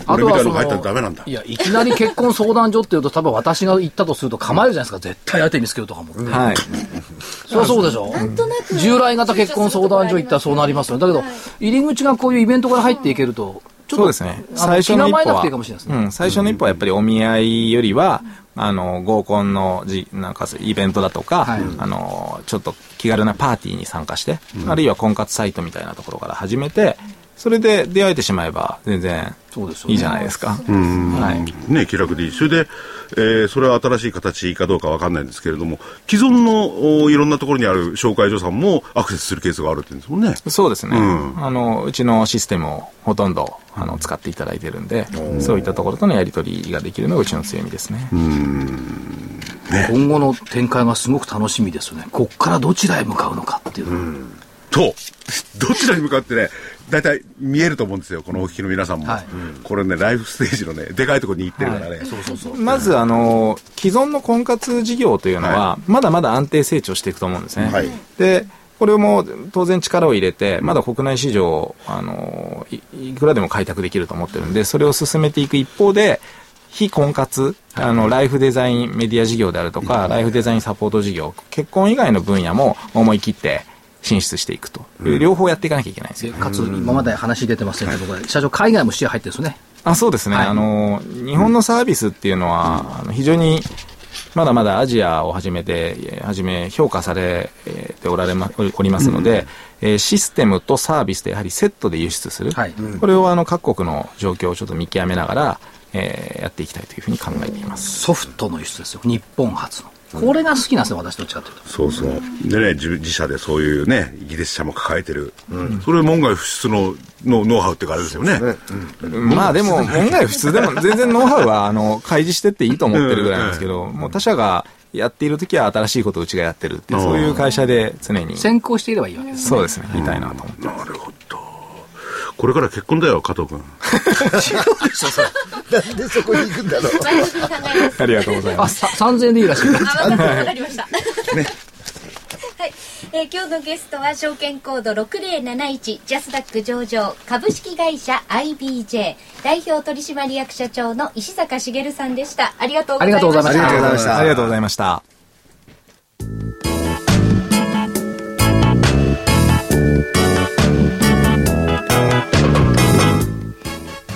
あとはその、いや、いきなり結婚相談所っていうと、多分私が行ったとすると構えるじゃないですか、絶対相手見つけようとかも。はい。そりゃそうでしょ。従来型結婚相談所行ったらそうなりますよ。だけど、入り口がこういうイベントから入っていけると、そうですね。最初の一歩は、うん、最初の一歩はやっぱりお見合いよりは、あの、合コンのじ、なんかイベントだとか、はい、あの、ちょっと気軽なパーティーに参加して、うん、あるいは婚活サイトみたいなところから始めて、それで出会えてしまえば全然いいじゃないですか。はい。ね、気楽でいい。それで、えー、それは新しい形かどうかわかんないんですけれども、既存のいろんなところにある紹介所さんもアクセスするケースがあるって言うんですもんね。そうですね。うん、あの、うちのシステムをほとんどあの使っていただいてるんで、そういったところとのやり取りができるのがうちの強みですね。ね今後の展開がすごく楽しみですよね。ここからどちらへ向かうのかっていう。うんと、どちらに向かってね、大体見えると思うんですよ、このお聞きの皆さんも。はい、これね、ライフステージのね、でかいところに行ってるからね。はい、そうそうそう。まず、あの、既存の婚活事業というのは、まだまだ安定成長していくと思うんですね。はい、で、これも当然力を入れて、まだ国内市場、あのい、いくらでも開拓できると思ってるんで、それを進めていく一方で、非婚活、あの、ライフデザインメディア事業であるとか、ライフデザインサポート事業、結婚以外の分野も思い切って、進出していくと、うん、両方やっていかなきゃいけないんですよ。かつ、今まで話出てますけど、社長、海外も視野入ってるんですね。あそうですね、はい、あの日本のサービスっていうのは、うん、非常にまだまだアジアをはじめて、はじめ評価されておられま、おりますので、うん、えー、システムとサービスでやはりセットで輸出する。はい、これをあの各国の状況をちょっと見極めながら、えー、やっていきたいというふうに考えています。ソフトの輸出ですよ。日本初の。これが好きなんですよ、私どっちかというと。そうそう。でね、自自社でそういうね、イギリス社も抱えてる。うん、それ門外不出ののノウハウっていうかあれですよね。うん、まあでも、門外不出でも全然ノウハウは、あの、開示してっていいと思ってるぐらいなんですけど、もう他社がやっている時は新しいことをうちがやってるっていう、そういう会社で常に。先行していればいいわけですね。そうですね、言いたいなと思って。なるほど。これから結婚だよ、加藤君。違うでしょ、それ。なんでそこに行くんだろう。[laughs] ありがとうございます。あ、3000円でいいらしい。わかりました。ね。はい、えー、今日のゲストは証券コード6071ジャスダック上場株式会社 IBJ 代表取締役社長の石坂茂さんでしたありがとうございましたありがとうございましたありがとうございました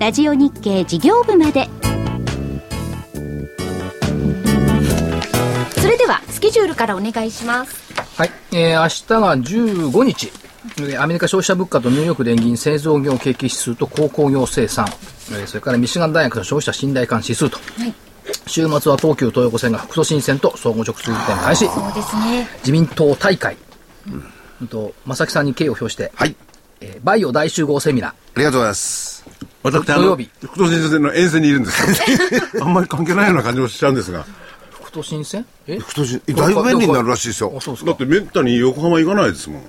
ラジオ日経事業部まで。それではスケジュールからお願いします。はい、えー、明日が15日。アメリカ消費者物価とニューヨーク連銀製造業景気指数と鉱工業生産、えー、それからミシガン大学の消費者信頼感指数と、はい、週末は東急東横線が副都心線と総合直通運転開始。そうですね。自民党大会、うん、と正木さんに敬意を表して、はい。えー、バイオ大集合セミナー。ありがとうございます私、土曜日。副都心線の沿線にいるんですよ。[laughs] あんまり関係ないような感じもしちゃうんですが。副都心線？え？副都心、だいぶ便利になるらしいですよ。だってめったに横浜行かないですもん。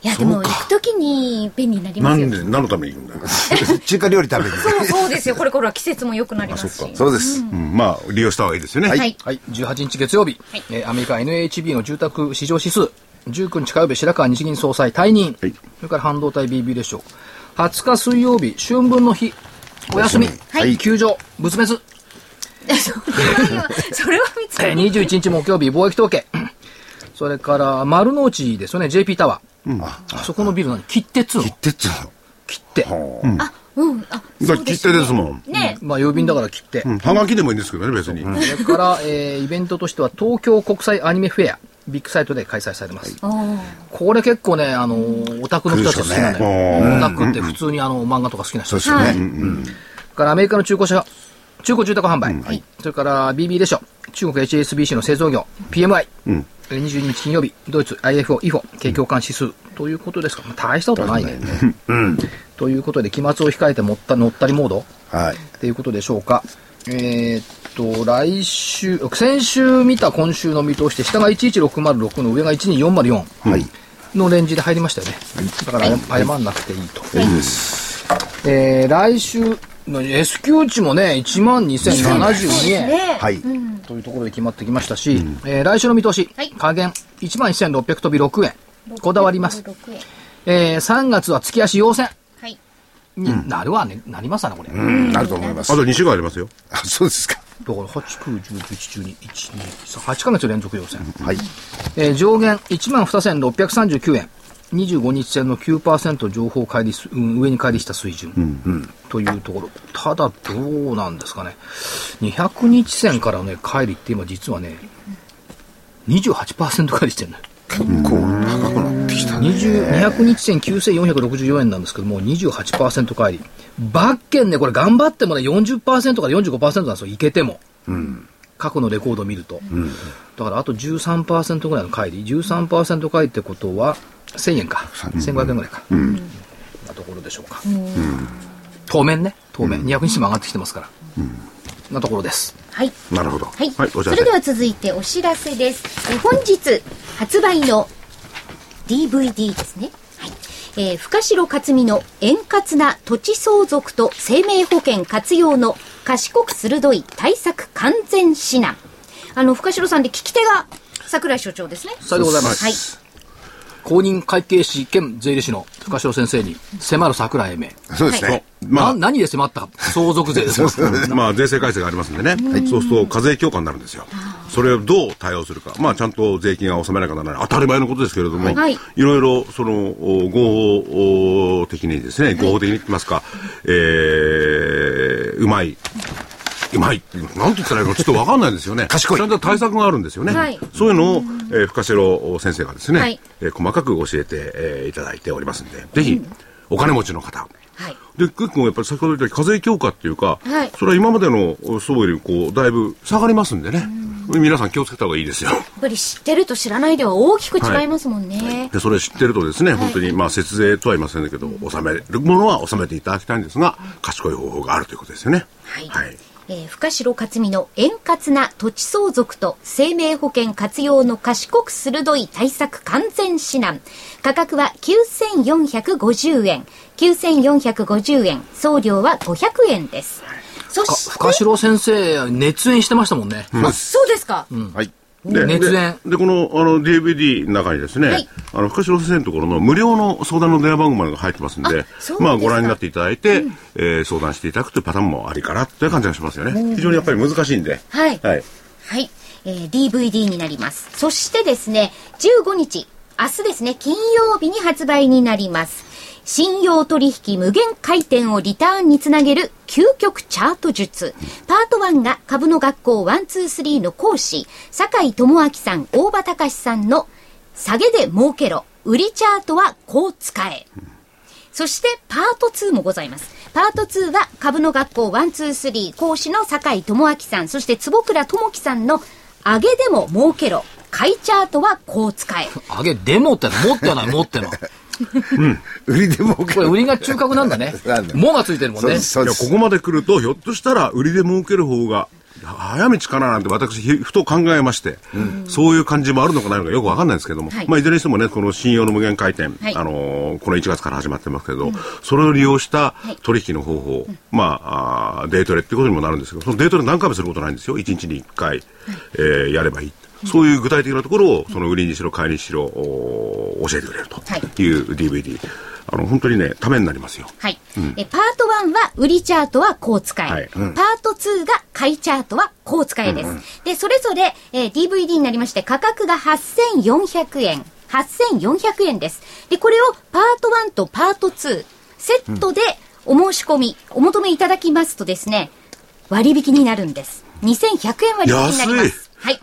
いやでも行くときに便利になりますよ。なんで何のために行くんだよ。中華料理食べに。そうそうですよ。[laughs] これから季節も良くなりますし。そうです。まあ利用した方がいいですよね。はい。はい。18日月曜日、はえアメリカ NHB の住宅市場指数、19日火曜日白川日銀総裁退任、それから半導体 BB でしょう。20日水曜日、春分の日、お休み、はい、休場、仏滅。[laughs] それは見つけ21日木曜日、貿易統計。それから丸の内ですよね、JP タワー。うん、あそこのビル何？切手っつうの切手っつうの切手。あ、うん。あ、切手ですもん。ね。まあ、郵便だから切手。はがきでもいいんですけどね、別に。それから、えー、イベントとしては、東京国際アニメフェア。ビッグサイトで開催されます。これ結構ね、あの、オタクの人たち好きなのよ。オタクって普通にあの、漫画とか好きな人ですよね。からアメリカの中古車、中古住宅販売。はい、それから BB でしょ。中国 HSBC の製造業、PMI。うん、22日金曜日、ドイツ IFO、IFO、景況感指数ということですか。大したことないね。うん、ということで、期末を控えてもった乗ったりモード。はい。ということでしょうか。えー、っと、来週、先週見た今週の見通しで、下が11606の上が12404。はい。のレンジで入りましたよね。だから、謝んなくていいと。いいです。えー、来週、S q 値もね、1万2072円。はい。というところで決まってきましたし、うん、えー、来週の見通し、はい、下限1万1600飛び6円。こだわります。えー、3月は月足陽線。はい。になるわね、なりますわね、これ。うん、なると思います。あと2週間ありますよ。あ、そうですか。だから8、9、10、11、12、1、2、3、8ヶ月連続陽線。はい。えー、上限1万2639円。25日線の9%情報乖離、うん、上に乖離した水準、うん、というところ。ただ、どうなんですかね。200日線からね、乖離って今実はね、28%乖離してるのよ。結構高。200日線9464円なんですけども、28%乖離。バッケンね、これ頑張ってもね、40%から45%なんですよ、いけても。うん、過去のレコードを見ると。うん、だからあと13%ぐらいの乖離。13%乖離ってことは、1000円か、1500円。ぐらいか、うん、なところでしょうか、うん、当面ね。当面、うん、200日も上がってきてますから、うん、なところです。はい。なるほど。はい、はい、それでは続いてお知らせです。え本日発売の DVD ですね。はい。えー、深城克美の円滑な土地相続と生命保険活用の賢く鋭い対策完全指南。あの深城さんで聞き手が櫻井所長ですね。さようでございます、はい、公認会計士兼税理士の深城先生に迫る桜井英明。そうですね。まあ、何で迫ったか。相続税です [laughs] まあ、税制改正がありますんでね。そうすると課税強化になるんですよ。それをどう対応するか。まあ、ちゃんと税金が納めなきゃならない。当たり前のことですけれども、はい、いろいろ、その、合法的にですね、合法的に言ってますか、えー、うまい。うまいなんて言ったらいいのちょっと分かんないんですよね。賢い。ちゃんと対策があるんですよね。はい、そういうのを、えー、深城先生がですね、はい、えー、細かく教えて、えー、いただいておりますんで、ぜひ、お金持ちの方、はい、で結構やっぱり先ほど言った課税強化っていうか、はい、それは今までの相よりこうだいぶ下がりますんでね、皆さん気をつけた方がいいですよ。やっぱり知ってると知らないでは大きく違いますもんね。はい、でそれ知ってるとですね、本当にまあ節税とは言いませんけど、納めるものは納めていただきたいんですが、賢い方法があるということですよね。はいえー、深城克美の円滑な土地相続と生命保険活用の賢く鋭い対策完全指南。価格は9450円。9450円。送料は500円です。そして。深城先生、熱演してましたもんね。うん、そうですか。うん、はい。で熱演。でこのあの DVD の中にですね、はい、あの深城先生のところの無料の相談の電話番号までが入ってますんでまあご覧になっていただいて、うん、えー、相談していただくというパターンもありかなという感じがしますよね、うん、非常にやっぱり難しいんで。はい、はい、はい、えー、DVD になります。そしてですね15日明日ですね金曜日に発売になります信用取引無限回転をリターンにつなげる究極チャート術。パート1が株の学校123の講師、坂井智明さん、大場隆さんの下げで儲けろ、売りチャートはこう使え。そしてパート2もございます。パート2は株の学校123講師の坂井智明さん、そして坪倉智樹さんの上げでも儲けろ、買いチャートはこう使え。[laughs] 上げでもっての持ってない、持ってない。うん。売りでもこれ売りが中核なんだ。ね。もがついてるもんね。いや、ここまで来ると、ひょっとしたら売りで儲ける方が、早道かななんて私ふと考えまして、うん、そういう感じもあるのかないのかよくわかんないですけども、はい、まあいずれにしてもねこの信用の無限回転、はい、あのー、この1月から始まってますけど、うん、それを利用した取引の方法、はい、まああデートレっていうことにもなるんですけどそのデートレ何回もすることないんですよ。1日に1回、はい、えー、やればいいそういう具体的なところを、その売りにしろ、買いにしろ、教えてくれるという DVD。あの、本当にね、ためになりますよ。はい。うん、えパート1は、売りチャートはこう使え。はいうん、パート2が、買いチャートはこう使えです。うんうん、で、それぞれ、えー、DVD になりまして、価格が8400円。8400円です。で、これをパート1とパート2、セットでお申し込み、お求めいただきますとですね、割引になるんです。2100円割引になります。はい。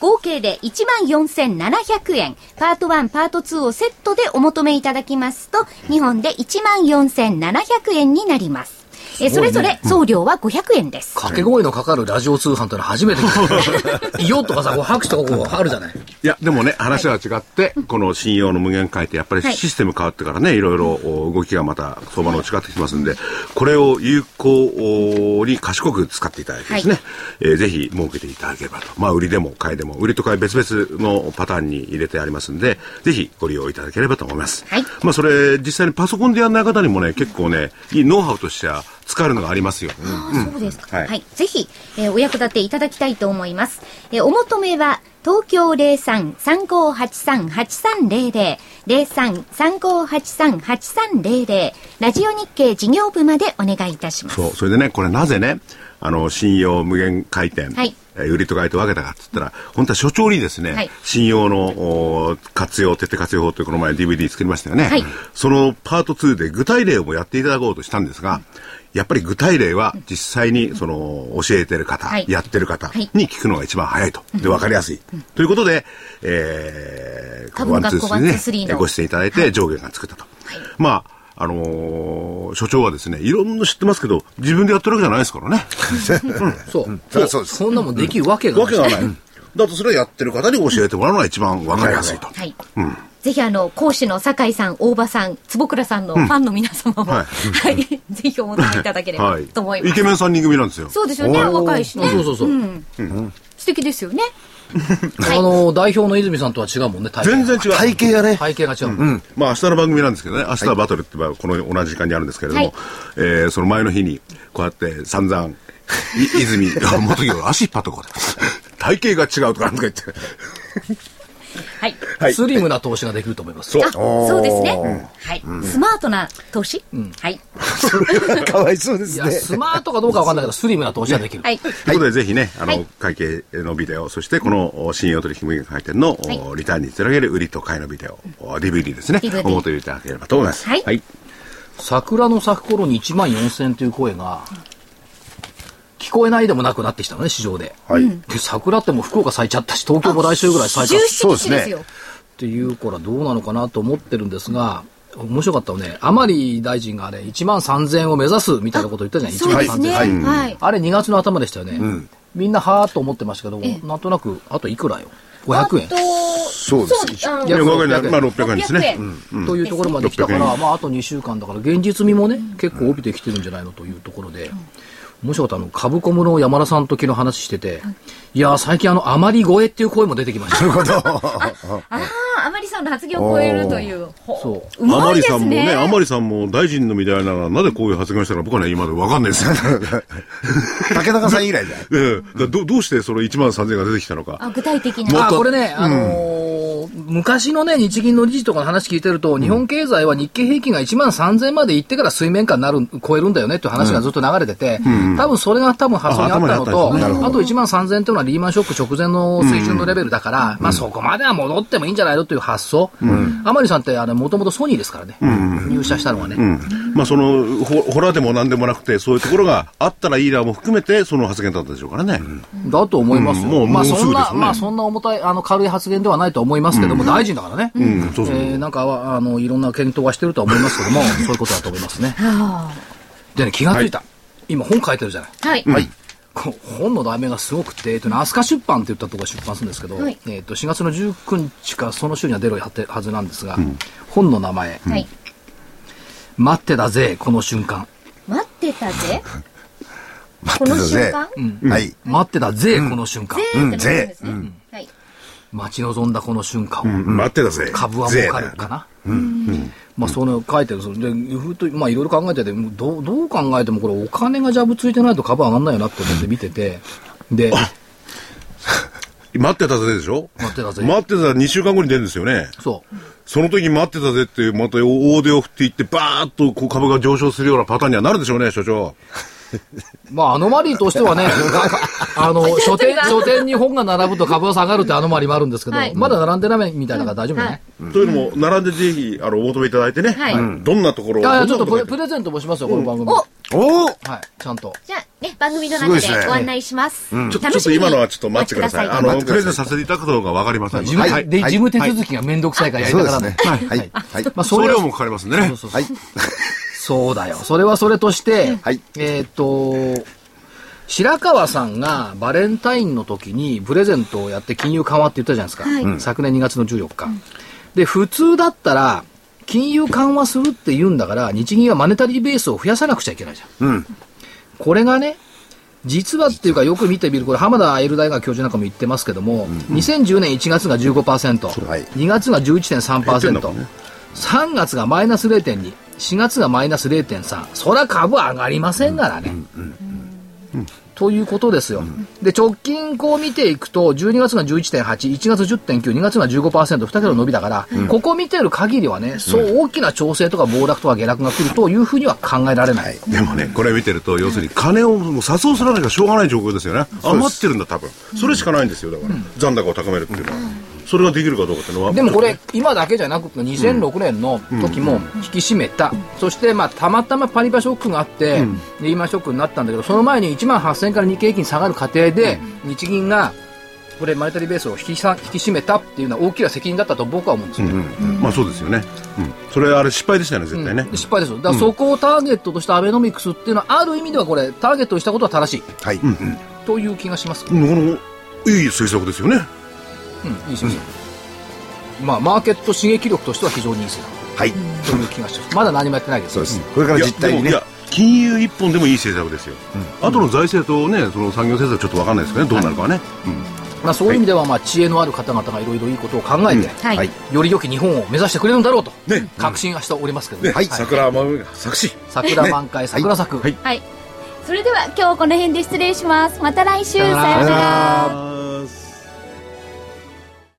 合計で14,700円。パート1、パート2をセットでお求めいただきますと、2本で14,700円になります。えそれぞれ送料は500円です。掛け声のかかるラジオ通販というのは初めて聞いた。[laughs] いよとかさ、こう拍手とかこうあるじゃない？いや、でもね、話は違って、この信用の無限回って、やっぱりシステム変わってからね、いろいろ動きがまた相場の違ってきますんで、これを有効に賢く使っていただいてですね、はい、えー、ぜひ設けていただければと。まあ、売りでも買いでも、売りと買い別々のパターンに入れてありますんで、ぜひご利用いただければと思います。はい。まあ、それ、実際にパソコンでやらない方にもね、結構ね、いいノウハウとしては、使えるのがありますよ。うん、そうですか。はい、はい、ぜひ、えー、お役立ていただきたいと思います。えー、お求めは、東京03-3583-8300、03-3583-8300、ラジオ日経事業部までお願いいたします。そう、それでね、これなぜね、あの、信用無限回転、はい、売りと買いと分けたかっつったら、本当は所長にですね、はい、信用の活用、徹底活用法というこの前 DVD 作りましたよね。はい、そのパート2で具体例をやっていただこうとしたんですが、やっぱり具体例は実際にその教えてる方、はい、やってる方に聞くのが一番早いと。で、分かりやすい。ということで、えー、ワンツースリーね、ご出演いただいて上限が作ったと。まあ、あのー、所長はですね、いろんな知ってますけど、自分でやってるわけじゃないですからね。[laughs] うん、そう。そうそうそんなもんできるわけがない。わけがない。だとそれはやってる方に教えてもらうのが一番わかりやすいと。はい。うん。ぜひあの講師の酒井さん、大場さん、坪倉さんのファンの皆様も、うん、はい、はい、[laughs] ぜひお求めいただければと思います。イケメン三人組なんですよ。そうですよね、若いしね。そうそうそう。う。ん。うん、素敵ですよね。[laughs] あの代表の泉さんとは違うもんね全然違う。体型がね。体型が違う、うん、まあ明日の番組なんですけどね。明日はバトルってこの同じ時間にあるんですけれども、はい、えー、その前の日にこうやって散々泉元木が足引っ張っとこう。体型が違うとかなんとか言ってはい。スリムな投資ができると思います。そう。そうですね。はい。スマートな投資？はい。[laughs] かわいそうですね。スマートかどうかわかんないけど、[laughs] スリムな投資はできる。はい。ということで、ぜひね、あの、会計のビデオ、そしてこの信用取引無会店のリターンにつなげる売りと買いのビデオ、DVD ですね。お求めいただければと思います。はい。桜の咲く頃に1万4000という声が、聞こえないでもなくなってきたのね、市場で。はい。で、桜っても福岡咲いちゃったし、東京も来週ぐらい咲いちゃった。そうですね。っていうからどうなのかなと思ってるんですが、面白かったのね、甘利大臣があれ、1万3000円を目指すみたいなこと言ったじゃん、1万3000円。はい、あれ2月の頭でしたよね。うん、みんなはーっと思ってましたけど、なんとなく、あといくらよ。500円。そうです。いや、500円、まあ600円ですね。というところまで来たから、まああと2週間だから、現実味もね、結構帯びてきてるんじゃないのというところで、面白かったの、株コムの山田さん時の話してて、いや、最近あの、あまり超えっていう声も出てきました。なるほど。ああ、あまりさんの発言を超えるという。そう。うまいですね。あまりさんもね、あまりさんも大臣のみたいなら、なぜこういう発言をしたか僕はね、今でわかんないですよ。[laughs] 竹中さん以来だよ。ええ。どどうしてその1万3000が出てきたのか。あ具体的に。あ、これね、あのー、昔のね、日銀の理事とかの話聞いてると、日本経済は日経平均が1万3000まで行ってから水面下になる、超えるんだよねっていう話がずっと流れてて、多分それが多分発想にあったのと、あと1万3000っていうのはリーマンショック直前の水準のレベルだから、まあそこまでは戻ってもいいんじゃないのという発想。甘利さんってあれもともとソニーですからね、入社したのはね。まあその、ホラーでもなんでもなくて、そういうところがあったらいいなも含めて、その発言だったでしょうからね。だと思いますよ。まあそんな、まあそんな重たい、あの軽い発言ではないと思いますけども、大臣だからね。えなんか、あの、いろんな検討はしてるとは思いますけども、そういうことだと思いますね。[laughs] でね、気がついた。今本書いてるじゃない。はい。はい。本の題名がすごくて、えっとね、飛鳥出版って言ったところが出版するんですけど、はい、えっと、4月の19日かその週には出るはずなんですが、うん、本の名前、はい、待ってたぜ、この瞬間。待ってたぜ？この瞬間、うん、はい。待ってたぜ、この瞬間。ぜ、うん、はい。待ち望んだこの瞬間を、待ってたぜ。株は儲かるかな。うんまあ、その書いてるで、ふと、まあ、いろいろ考えてて、どう、どう考えても、これ、お金がジャブついてないと株上がんないよなって思って見てて、で、待ってたぜでしょ？待ってたぜ。待ってた2週間後に出るんですよね。そう。その時待ってたぜって、また大手を振っていって、バーッとこう株が上昇するようなパターンにはなるでしょうね、所長。まあ、アノマリーとしてはね、あの、[laughs] 書店、[laughs] 書店に本が並ぶと株は下がるってアノマリーもあるんですけど、はい、まだ並んでないみたいなから大丈夫ね。というのも、並んでぜひ、あの、お求めいただいてね、はい、どんなところを。いや、ちょっとプレゼントもしますよ、この番組。おおはい、ちゃんと。じゃあ、ね、番組の中でご案内します。ちょっと今のはちょっと待ってください。あの、プレゼントさせていただくことがわかりません。事務、で、事務手続きがめんどくさいからやりたからね。はい。はい。まあ、送料もかかりますんでね。そうそうそう。はい。[laughs] そうだよ。それはそれとして、はい、えっ、と、白川さんがバレンタインの時にプレゼントをやって金融緩和って言ったじゃないですか。はい、昨年2月の14日。うん、で、普通だったら、金融緩和するって言うんだから、日銀はマネタリーベースを増やさなくちゃいけないじゃん。うん、これがね、実はっていうかよく見てみる、これ浜田エル大学教授なんかも言ってますけども、うん、2010年1月が15%、はい、2月が11.3%、ね、3月がマイナス0.2、4月がマイナス0.3、そりゃ株上がりませんからね。ということですよ。で、直近こう見ていくと、12月が11.8、1月10.9、2月が15%、2桁の伸びだから、うん、ここ見てる限りはね、そう大きな調整とか暴落とか下落が来るというふうには考えられない。でもね、これ見てると、要するに金をもう誘うすらなきゃしょうがない状況ですよね。余ってるんだ、多分。それしかないんですよ、だから。残高を高めるっていうのは。それができるかどうかっていうのは。でもこれ、今だけじゃなくて2006年の時も引き締めた、そしてまあたまたまパリバショックがあって、リーマンショックになったんだけどその前に1万8000円から日経平均下がる過程で、日銀がこれマネタリーベースを引き引き締めたっていうのは大きな責任だったと僕は思うんですよ、うんうん、まあそうですよね、うん、それあれ失敗でしたよね絶対ね、うん、失敗ですだからそこをターゲットとしたアベノミクスっていうのはある意味ではこれターゲットにしたことは正しい、はい、という気がします、ね、いい政策ですよねうんいい政策、まあ、マーケット刺激力としては非常にいいですよ。はい。という気がします。まだ何もやってないです。そうです。これから実態にね。金融一本でもいい政策ですよ。うん、後の財政とね、その産業政策ちょっと分かんないですけどね、どうなるかはね。うんまあ、そういう意味では、まあ、知恵のある方々がいろいろいいことを考えて、はい、より良き日本を目指してくれるんだろうと、ね、確信はしておりますけどね。はい、桜満咲くし。桜満開、桜咲く。はい。それでは今日この辺で失礼します。また来週。さようなら。